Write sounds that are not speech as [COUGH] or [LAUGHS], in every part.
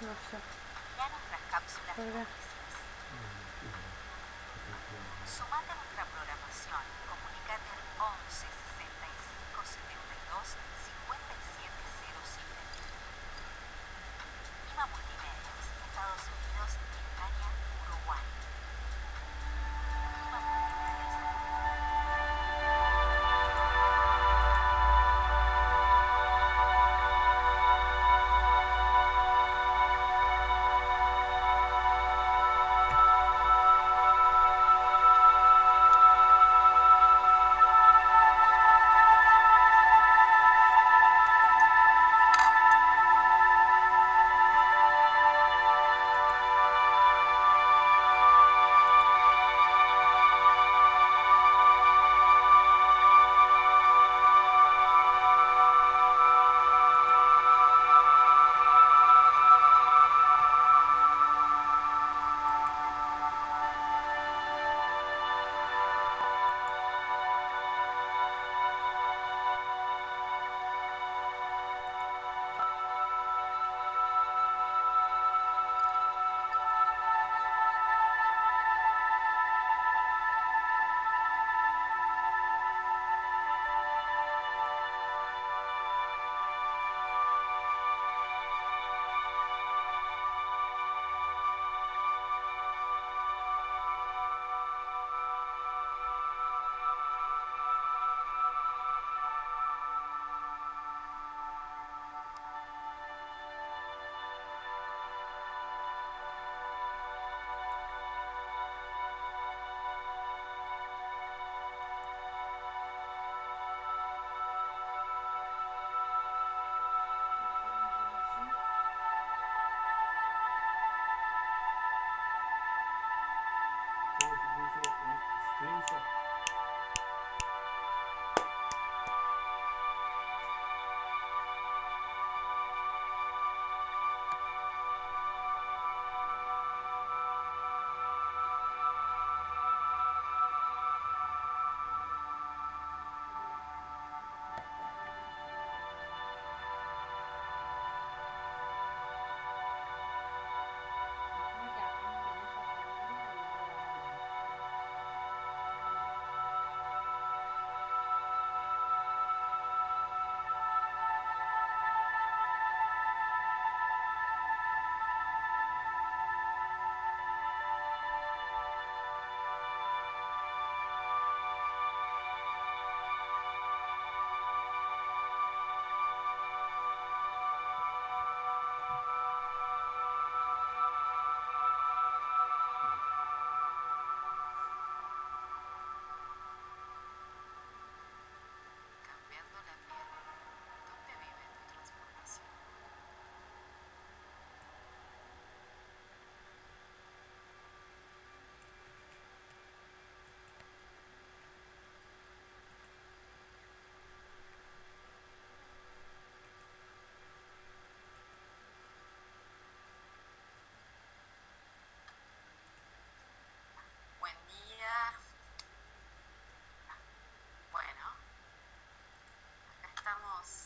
No sé. Cápsulas de noticias. Sumate a nuestra programación. Comunicate al 11 65 72 5707. Lima Multimedios, Estados estamos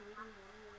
Mm-hmm.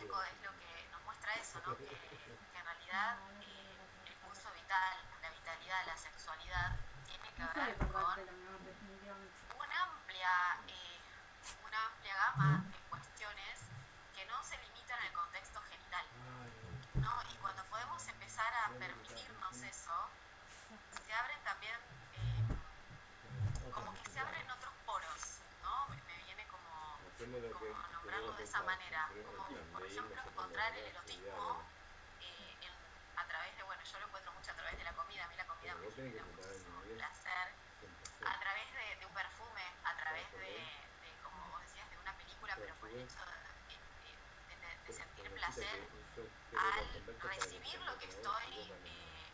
Es lo que nos muestra eso, ¿no? Como nombrarlos de esa manera, como por ejemplo encontrar el erotismo eh, en- a través de, bueno, yo lo encuentro mucho a través de la comida, a mí la comida me genera muchísimo placer, 100%. a través de, de un perfume, a través de, como vos decías, de una película, Pero por el hecho de, de- sentir placer al recibir lo que estoy, eh,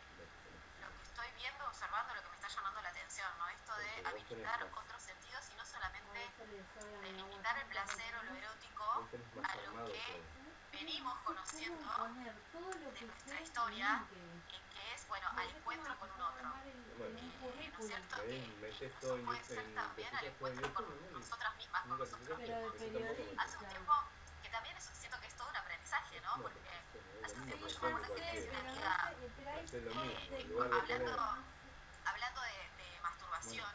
lo que estoy viendo, observando, lo que me está llamando la atención, ¿no? Esto de habilitar otros sentidos y no A solamente veces le sobra de limitar el placer o lo erótico más a lo que venimos conociendo ¿Cómo poner todo lo de nuestra historia en que- es, bueno, no al encuentro con un otro. Eh, ¿no es cierto? Que incluso puede ser también al encuentro con nosotras mismas, con nosotros mismos. Hace un tiempo que también es- siento que es todo un aprendizaje, ¿no? Porque hace un tiempo que yo me acuerdo que le cualquiera. decía a mi pero amiga, no sé, pero ahí Hacer lo es mismo, de- en lugar de poner- hablando, hablando de, masturbación,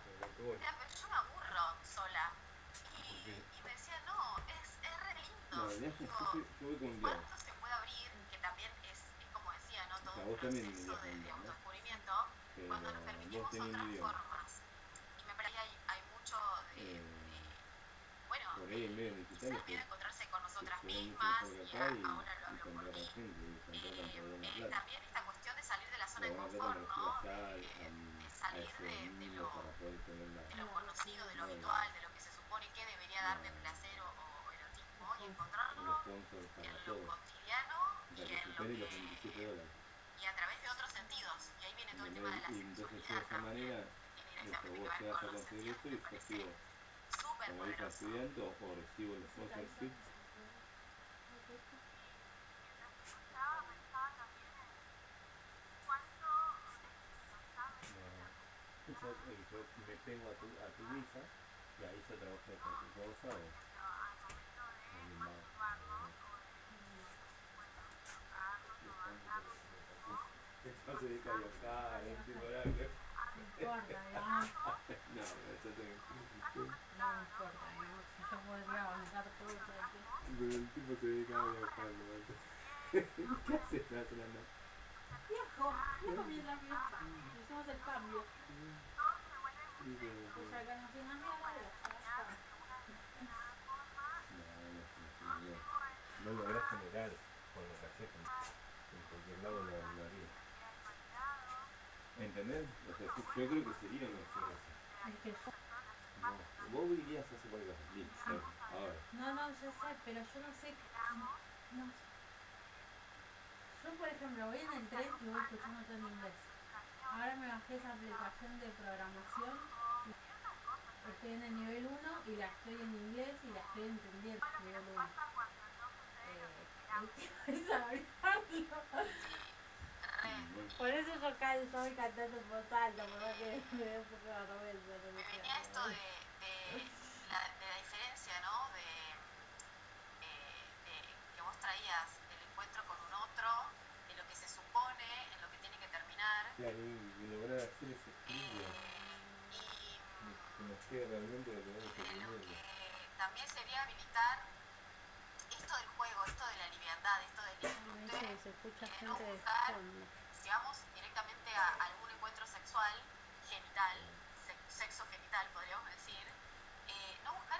No, diablo. ¿Cuánto se puede abrir? Que también es, es como decía, ¿no? Todo un proceso de, de autodescubrimiento cuando nos permitimos otras formas. Y me parece que hay, hay mucho de, Eh, de- bueno, Por ahí en digital quizás miedo a encontrarse con nosotras mismas y a- y, ahora lo hablo por mí. Eh, eh, también esta cuestión de salir de la zona de confort, ¿no? refiero allá De, de salir de, de lo, de lo conocido, de lo habitual, de lo que se supone que debería darme encontrarlo en cotidiano y en lo los que 27 dólares. y a través de otros sentidos. Y ahí viene todo el tema de la sexualidad también, esto, indirectamente vos que va con los eso y me parece súper poderoso. o, recibo No, yo, eh, yo me tengo a tu, a tu visa y ahí se trabaja de cualquier cosa o al momento de alguien va. masturbarnos o de, bueno, tocarnos o agarrarnos Esto se dedica a viajar, en tipo horario. No importa, digamos. No, eso te... No importa, digamos. Si yo podría avanzar todo eso de aquí. Pero el tipo se dedica a viajar, ¿no? ¿Qué la noche? Viejo, viejo mientras viaja. Hicimos el cambio. Sea, que no tiene mierda, ya está. No, no, no, no, no lográs generar con lo que haces en, cualquier lado lo, harías. ¿Entendés? O sea, yo, creo que sería una opción así. Es que yo. No, vos irías a hacer ahora. No, no, yo sé, pero yo no sé. No sé. Yo, por ejemplo, voy en el tren y voy escuchando todo en inglés. Ahora me bajé esa aplicación de programación. Estoy en el nivel 1 y la estoy en inglés y la estoy entendiendo. Nivel 1. Eh, [LAUGHS] el tema es abrirlo. Re, Bueno, Por eso yo yo voy cantando en voz alta, por más que me dé un poco de vergüenza. venía esto de, de, la, de la diferencia, ¿no? De, eh, de que vos traías del encuentro con un otro, de lo que se supone, en lo que tiene que terminar. Claro, y, y lograr hacer ese eh, equilibrio. y Que nos quede realmente lo que tenemos que lo también sería habilitar esto del juego, esto de la liviandad, esto del disfrute, se escucha gente no de fondo. Si vamos directamente a algún encuentro sexual, genital, se- sexo genital podríamos decir, eh, no buscar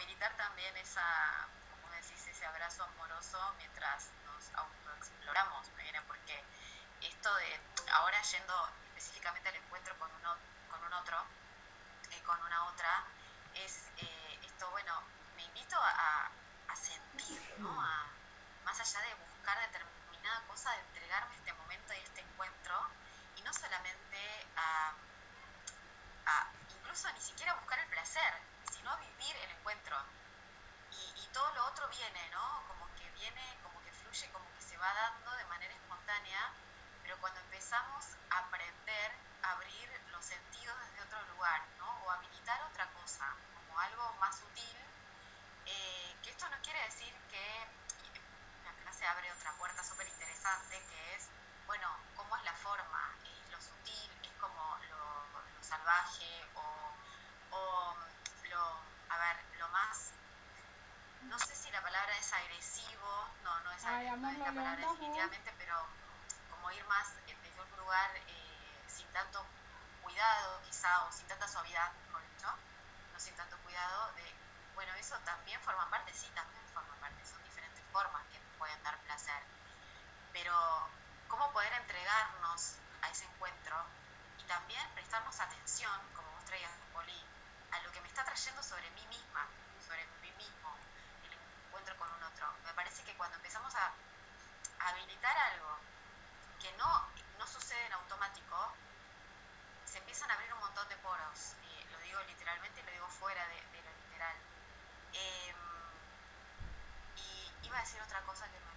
habilitar también esa, como decís, ese abrazo amoroso mientras nos autoexploramos, me viene porque esto de ahora yendo específicamente al encuentro con uno, con un otro, eh, con una otra, es eh, esto, bueno, me invito a, a sentir, ¿no? A, más allá de buscar determinada cosa, de entregarme sin tanta suavidad, ¿no? No sin tanto cuidado de, bueno, eso también forma parte, sí, también forma parte, son diferentes formas que pueden dar placer. Pero, ¿cómo poder entregarnos a ese encuentro y también prestarnos atención, como vos traías, Poli, a lo que me está trayendo sobre mí misma, sobre mí mismo, el encuentro con un otro? Me parece que cuando empezamos a habilitar algo que no, no sucede en automático, se empiezan a abrir un de poros, eh, lo digo literalmente y lo digo fuera de, lo literal. Em, y iba a decir otra cosa que no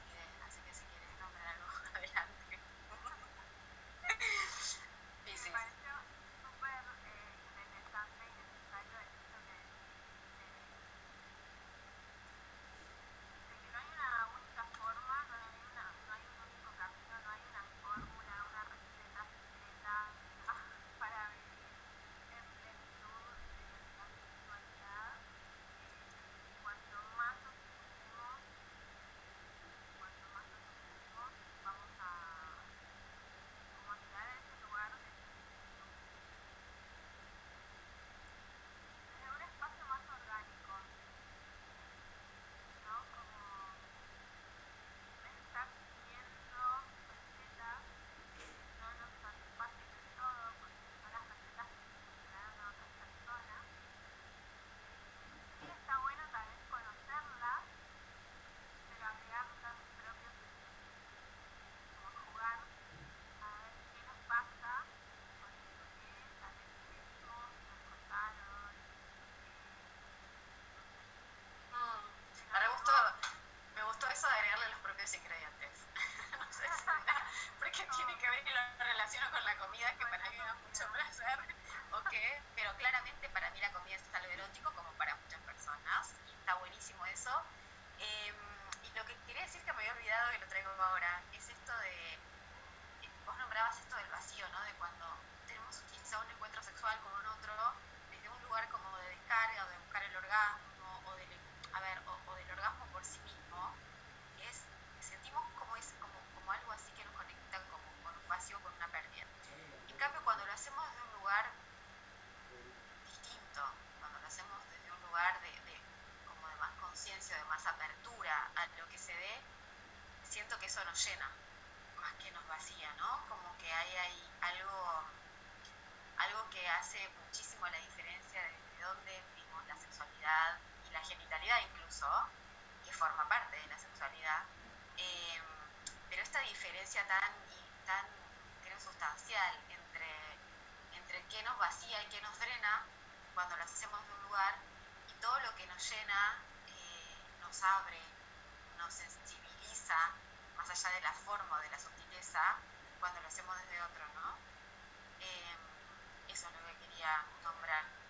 que nos drena cuando lo hacemos de un lugar y todo lo que nos llena eh, nos abre, nos sensibiliza, más allá de la forma o de la sutileza, cuando lo hacemos desde otro, ¿no? Eh, eso es lo que quería nombrar.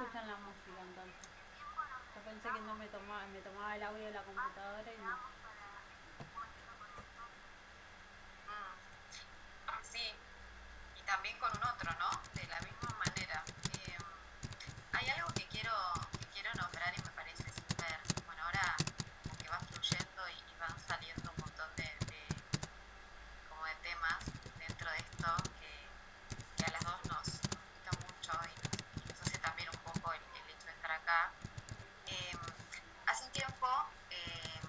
Escuchan la música entonces. Yo pensé que no me tomaba, me tomaba el audio de la computadora y no. Mm, Sí, y también con un otro, ¿no? De la misma manera. Eh, hay algo que quiero, que quiero nombrar y me parece súper, bueno, ahora como que va fluyendo y, y van saliendo un montón de, de- como de temas dentro de esto que, que a las dos nos, nos gusta mucho y nos, y nos hace también un poco el, el hecho de estar acá. Eh, hace un tiempo eh,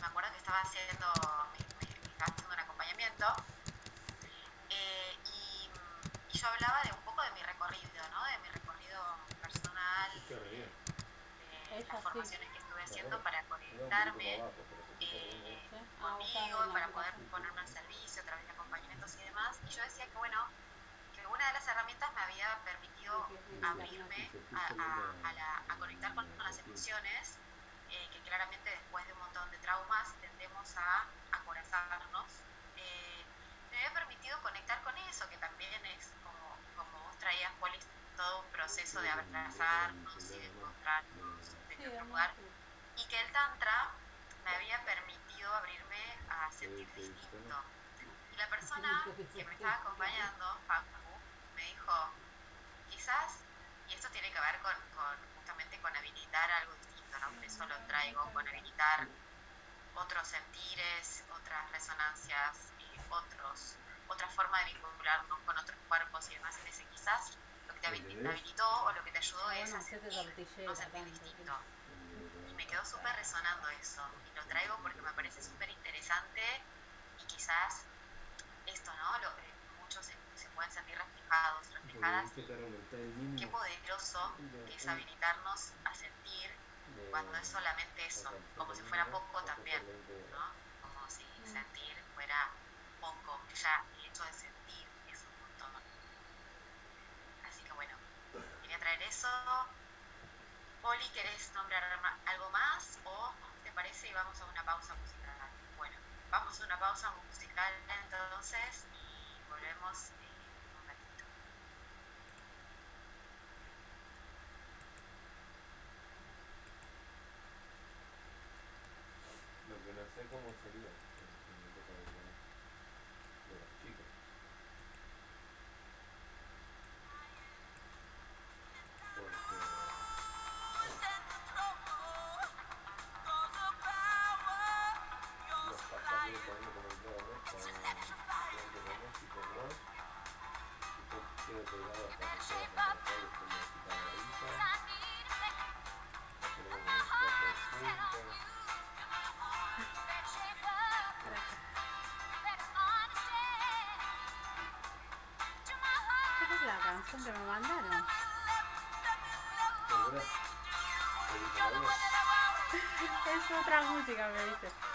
me acuerdo que estaba haciendo, me- me- estaba haciendo un acompañamiento eh, y, y yo hablaba de un poco de mi recorrido, ¿no? De mi recorrido personal, Escucha re bien. de Ella las sí. Formaciones que estuve haciendo para conectarme eh, conmigo para poder ponerme al servicio a través de acompañamientos y demás. Y yo decía que, bueno, que una de las herramientas me había permitido abrirme a, a- a la- a conectar con, con las emociones, eh, que claramente después de un montón de traumas tendemos a acorazarnos. Eh, me había permitido conectar con eso, que también es como, como vos traías, Polis, todo un proceso de abrazarnos y de encontrarnos Sí, en otro lugar y que el tantra me había permitido abrirme a sentir distinto. Y la persona que me estaba acompañando, Facu, me dijo, quizás, y esto tiene que ver con, con justamente con habilitar algo distinto, ¿no? Por eso lo traigo, con habilitar otros sentires, otras resonancias, y otros, otra forma de vincularnos con otros cuerpos y demás. Y me dice, quizás lo que te habi- habilitó o lo que te ayudó es a sentir, a sentir distinto. Quedó súper resonando eso. Y lo traigo porque me parece súper interesante y quizás esto, ¿no? Lo, eh, muchos se, se pueden sentir reflejados, reflejadas. Qué poderoso que es habilitarnos a sentir cuando es solamente eso, como si fuera poco también, ¿no? Como si sentir fuera poco, que ya el hecho de sentir es un montón. Así que bueno, quería traer eso. Poli, ¿querés nombrar algo más o te parece y vamos a una pausa musical? Bueno, vamos a una pausa musical entonces y volvemos canción que me mandaron. [LAUGHS] Es otra música, me dice.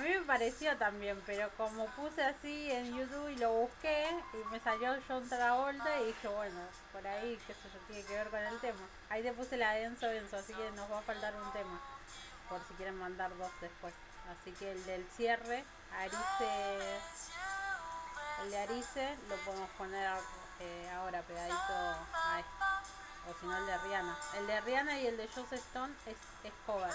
A mí me pareció también, pero como puse así en YouTube y lo busqué y me salió John Travolta y dije, bueno, por ahí, qué sé yo, tiene que ver con el tema. Ahí te puse la de Enzo Enzo, así que nos va a faltar un tema, por si quieren mandar dos después. Así que el del cierre, Arice, el de Arice, lo podemos poner eh, ahora pegadito a este. O si no, el de Rihanna. El de Rihanna y el de Joss Stone es, es cover.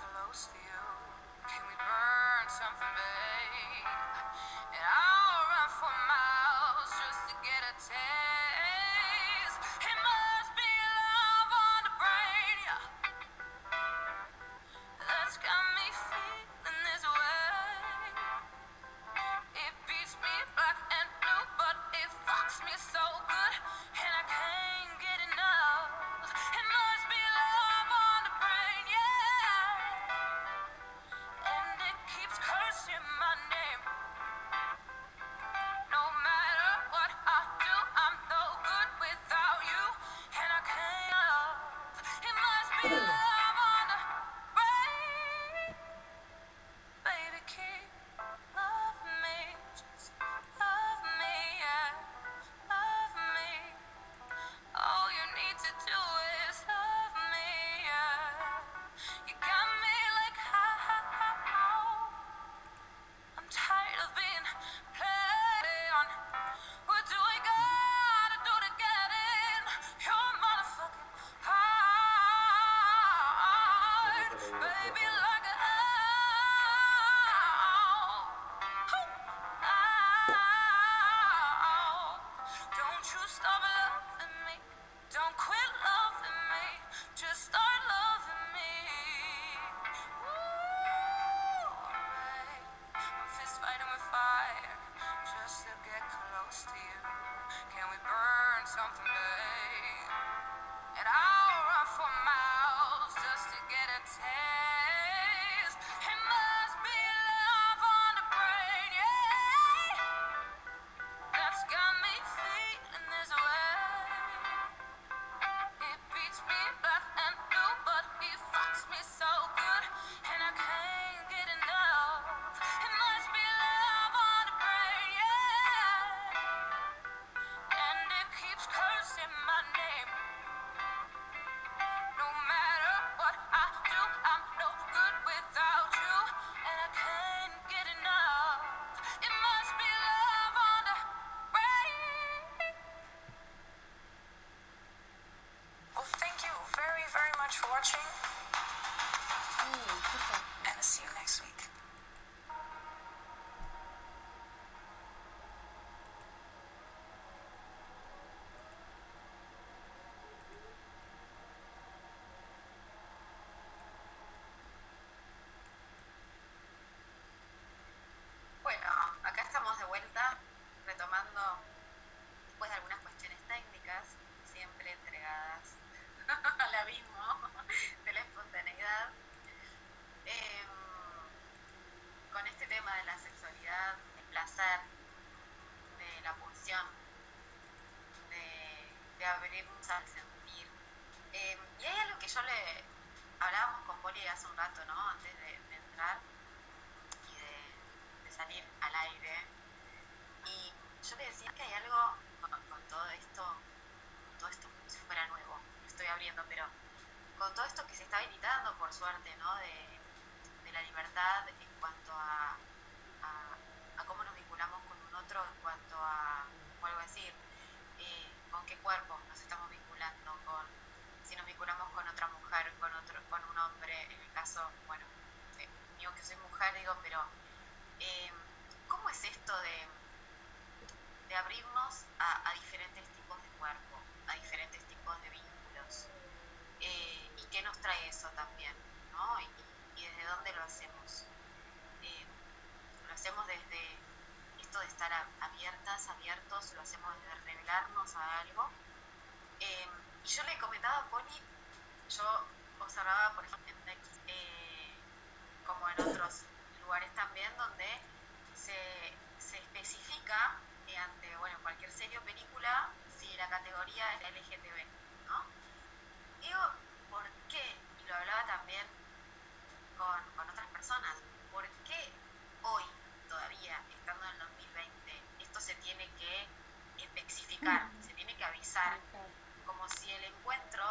Close to you. Can we burn something? Cuerpo nos estamos vinculando, con si nos vinculamos con otra mujer, con otro, con un hombre, en el caso, bueno, eh, digo que soy mujer, digo, pero eh, ¿cómo es esto de, de abrirnos a, a diferentes tipos de cuerpo, a diferentes tipos de vínculos? Eh, ¿Y qué nos trae eso también? ¿no? Y, y desde dónde lo hacemos? Eh, lo hacemos desde esto de estar abiertas, abiertos, lo hacemos desde revelarnos a algo. Eh, y yo le comentaba a Poli, yo observaba, por ejemplo, en Next, eh, como en otros lugares también, donde se, se especifica eh, ante bueno, cualquier serie o película si la categoría es LGTB, ¿no? Digo, ¿por qué? Y lo hablaba también con, con otras personas, ¿por qué hoy, todavía, se tiene que espexificar, se tiene que avisar, ah, como si el encuentro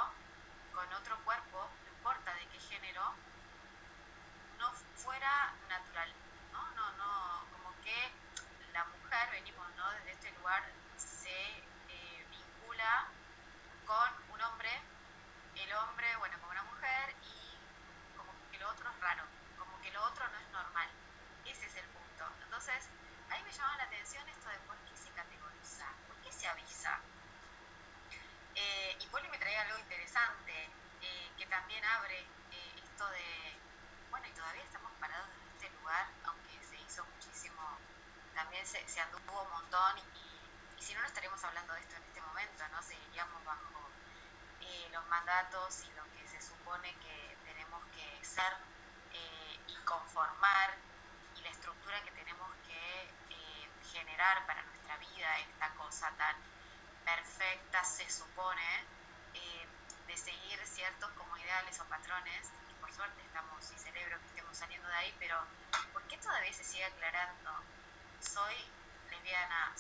con otro cuerpo, no importa de qué género, no fuera natural, ¿no? No, no, como que la mujer, venimos, ¿no? Desde este lugar se eh, vincula con un hombre, el hombre, bueno, con una mujer y como que lo otro es raro, como que lo otro no es normal. Ese es el punto. Entonces, me llama la atención esto de por qué se categoriza, por qué se avisa. Eh, y Poli me traía algo interesante, eh, que también abre eh, esto de, bueno, y todavía estamos parados en este lugar, aunque se hizo muchísimo, también se, se anduvo un montón y, y, si no, no estaremos hablando de esto en este momento, ¿no? Seguiríamos bajo los mandatos y lo que se supone que tenemos que ser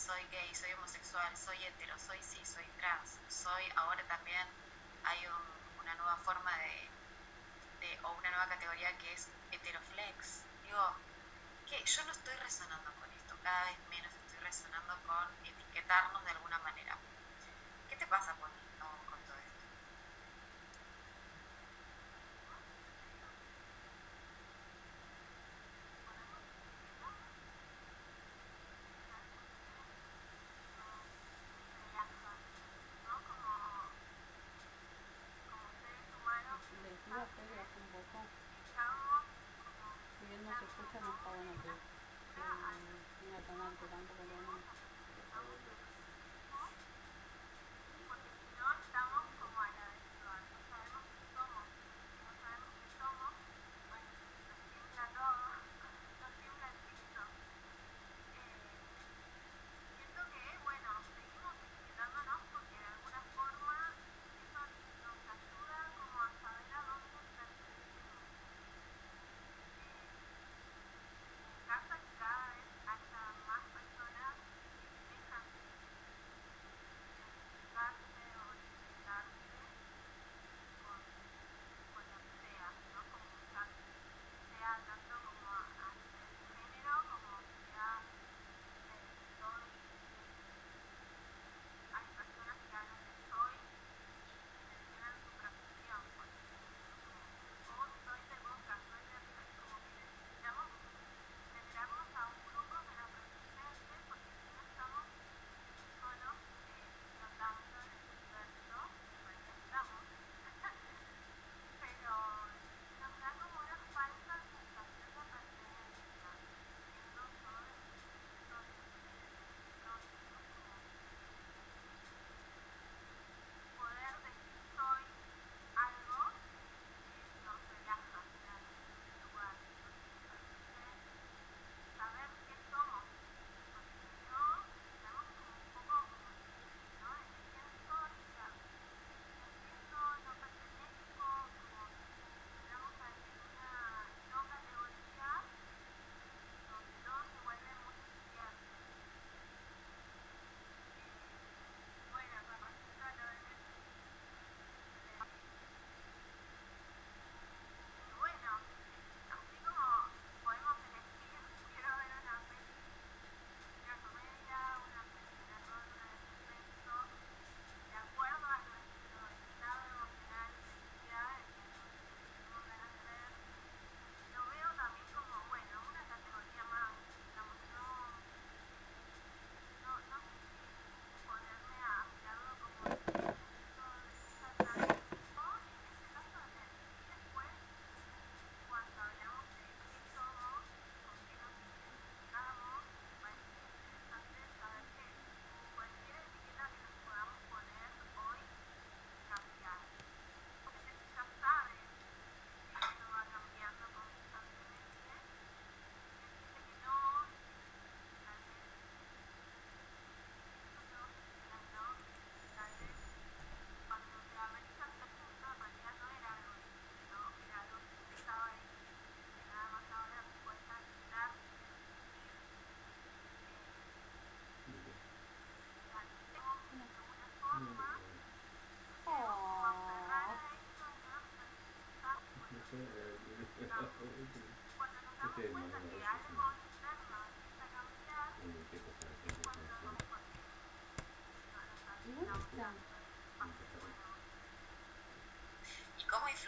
soy gay, soy homosexual, soy hetero, soy sí soy trans, soy ahora también hay una nueva forma de, o una nueva categoría que es heteroflex. Digo, que yo no estoy resonando con esto, cada vez menos estoy resonando con etiquetarnos de alguna manera. ¿Qué te pasa cuando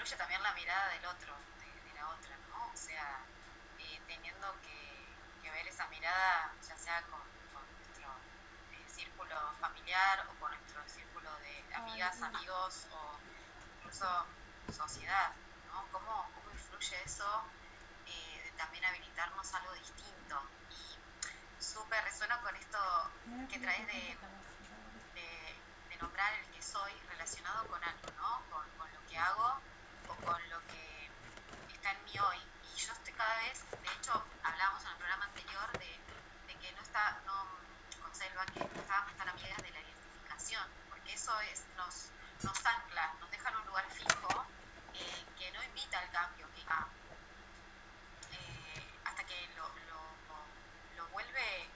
influye también la mirada del otro, de, la otra, ¿no? O sea, eh, teniendo que, ver esa mirada, ya sea con, nuestro eh, círculo familiar o con nuestro círculo de amigas, amigos o incluso sociedad, ¿no? ¿Cómo, cómo influye eso eh, de también habilitarnos algo distinto? Y súper resuena con esto que traes de, nombrar el que soy relacionado con algo, ¿no? Con lo que hago con lo que está en mí hoy. Y yo estoy cada vez, de hecho, hablábamos en el programa anterior de, que no está, no, con Selva, que estábamos tan amigas de la identificación, porque eso es, nos, nos ancla, nos deja en un lugar fijo eh, que no invita al cambio, que ah, eh, hasta que lo, lo, lo vuelve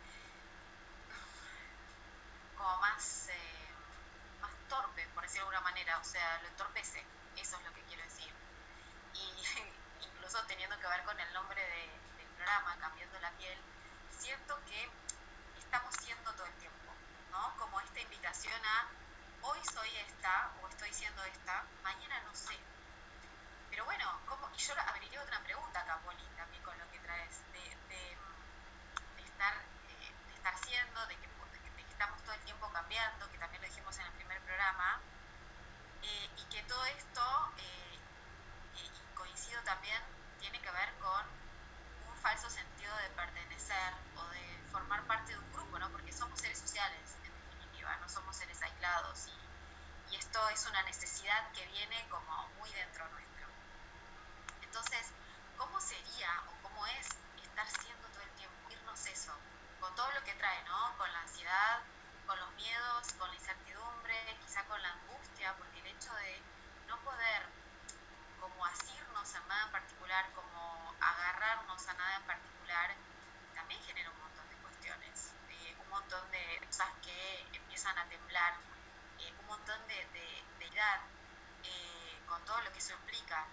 como más, eh, más torpe, por decirlo de alguna manera, o sea, lo entorpece, eso es lo que teniendo que ver con el nombre de- del programa, Cambiando la piel, siento que estamos siendo todo el tiempo, ¿no? Como esta invitación a hoy soy esta o estoy siendo esta, mañana no sé. Pero bueno, ¿cómo? y yo abriría otra pregunta acá, Poli, también con lo que traes, de, de, estar, eh, de estar siendo, de que, estamos todo el tiempo cambiando, que también lo dijimos en el primer programa, eh, y que todo esto, eh, coincido también, tiene que ver con un falso sentido de pertenecer o de formar parte de un grupo, ¿no? Porque somos seres sociales, en definitiva, no somos seres aislados y, y esto es una necesidad que viene como muy dentro nuestro. Entonces, ¿cómo sería o cómo es estar siendo todo el tiempo? Irnos eso, con todo lo que trae, ¿no? Con la ansiedad, con los miedos, con la incertidumbre, quizá con la angustia, porque el hecho de no poder como asirnos a nada en particular, como agarrarnos a nada en particular, también genera un montón de cuestiones, eh, un montón de cosas que empiezan a temblar, eh, un montón de, de, de eh, con todo lo que eso implica.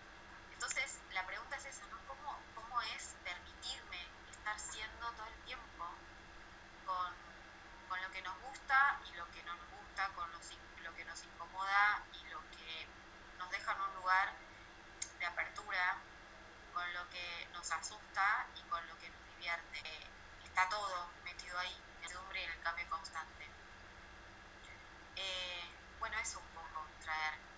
Entonces, la pregunta es esa, ¿no? ¿Cómo, ¿Cómo es permitirme estar siendo todo el tiempo con, con lo que nos gusta y lo que no nos gusta, con lo que nos incomoda y lo que nos deja en un lugar de apertura, con lo que nos asusta y con lo que nos divierte. Está todo metido ahí, en el cambio constante. Eh, bueno, eso un poco, traer.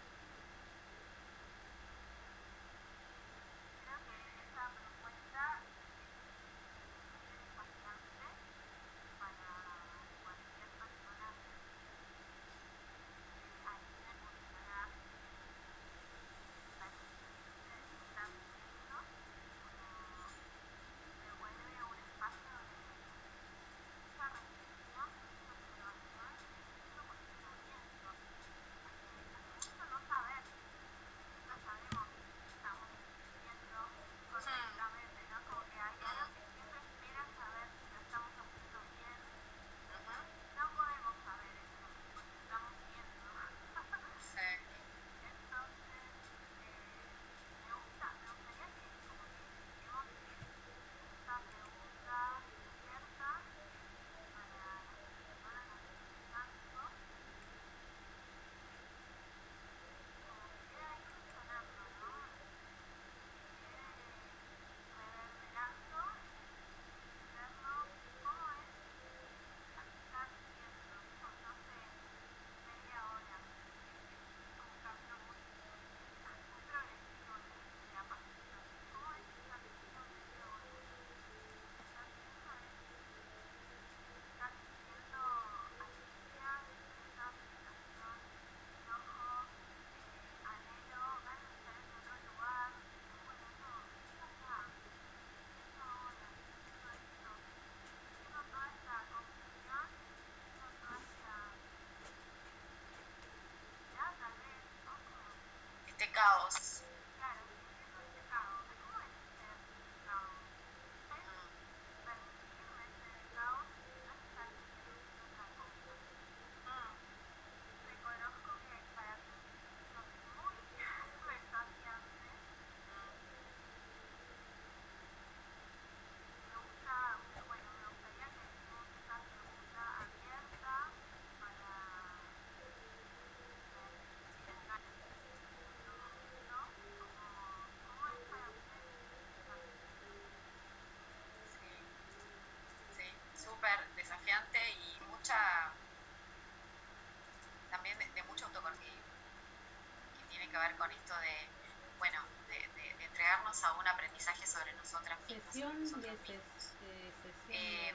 Ver con esto de, bueno, de, de- de entregarnos a un aprendizaje sobre nosotras mismas. sobre nosotros mismos. Eh, de-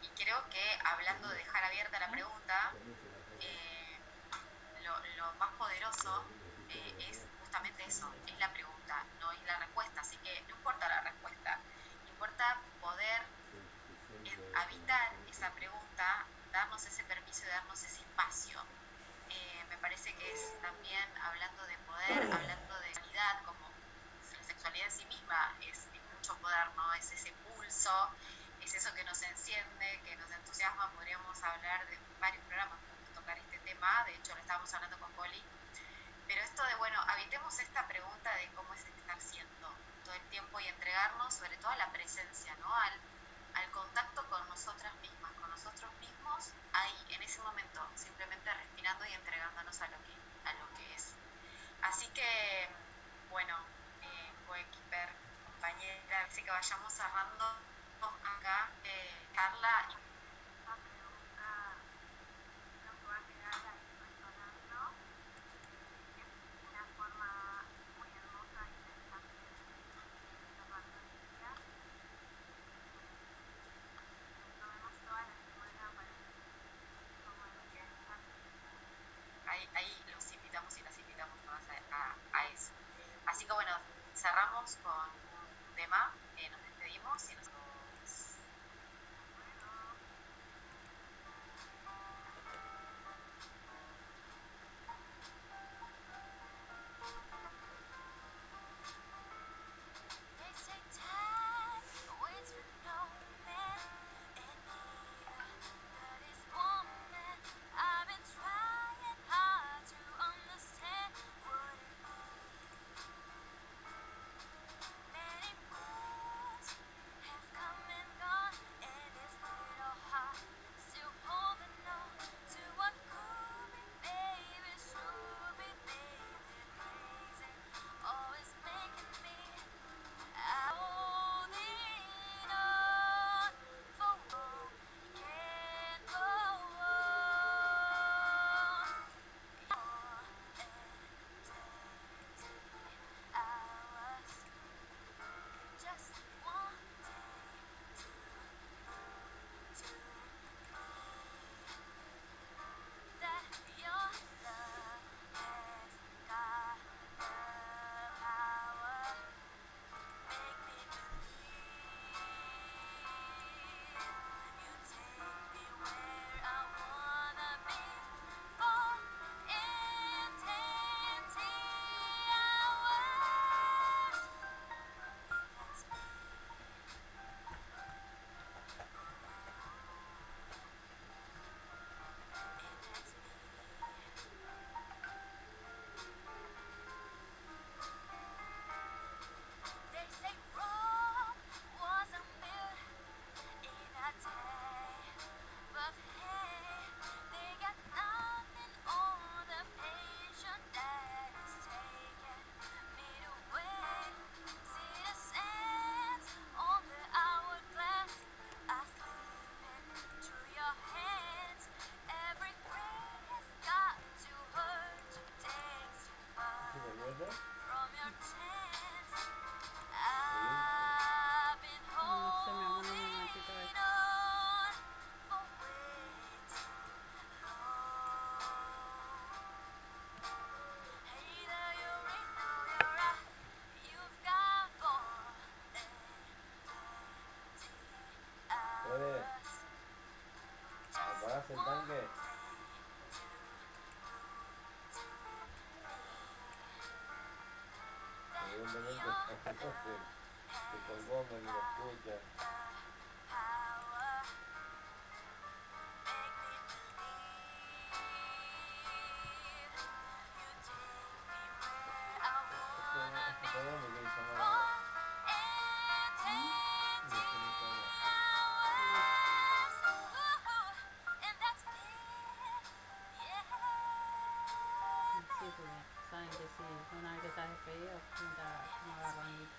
y creo que hablando de dejar abierta la pregunta, eh, lo, lo más poderoso eh, es justamente eso, es la pregunta, no es la respuesta. Así que no importa la respuesta, importa poder eh, habitar esa pregunta, darnos ese permiso y darnos ese espacio. Parece que es también hablando de poder, hablando de realidad, como la sexualidad en sí misma es, es mucho poder, ¿no? Es ese pulso, es eso que nos enciende, que nos entusiasma. Podríamos hablar de varios programas, tocar este tema, de hecho lo estábamos hablando con Poli. Pero esto de, bueno, habitemos esta pregunta de cómo es estar siendo todo el tiempo y entregarnos sobre todo a la presencia, ¿no? Al, al contacto con nosotras mismas, con nosotros mismos, ahí, en ese momento, simplemente respirando y entregándonos a lo que, a lo que es. Así que, bueno, eh, coequiper, compañera, así que vayamos cerrando acá, eh, Carla, y ¿Apagaste el tanque? Evidentemente, no sé. Se colgó, me lo escucha. Sí, porque saben que si una vez que estás despedido, junta como agarran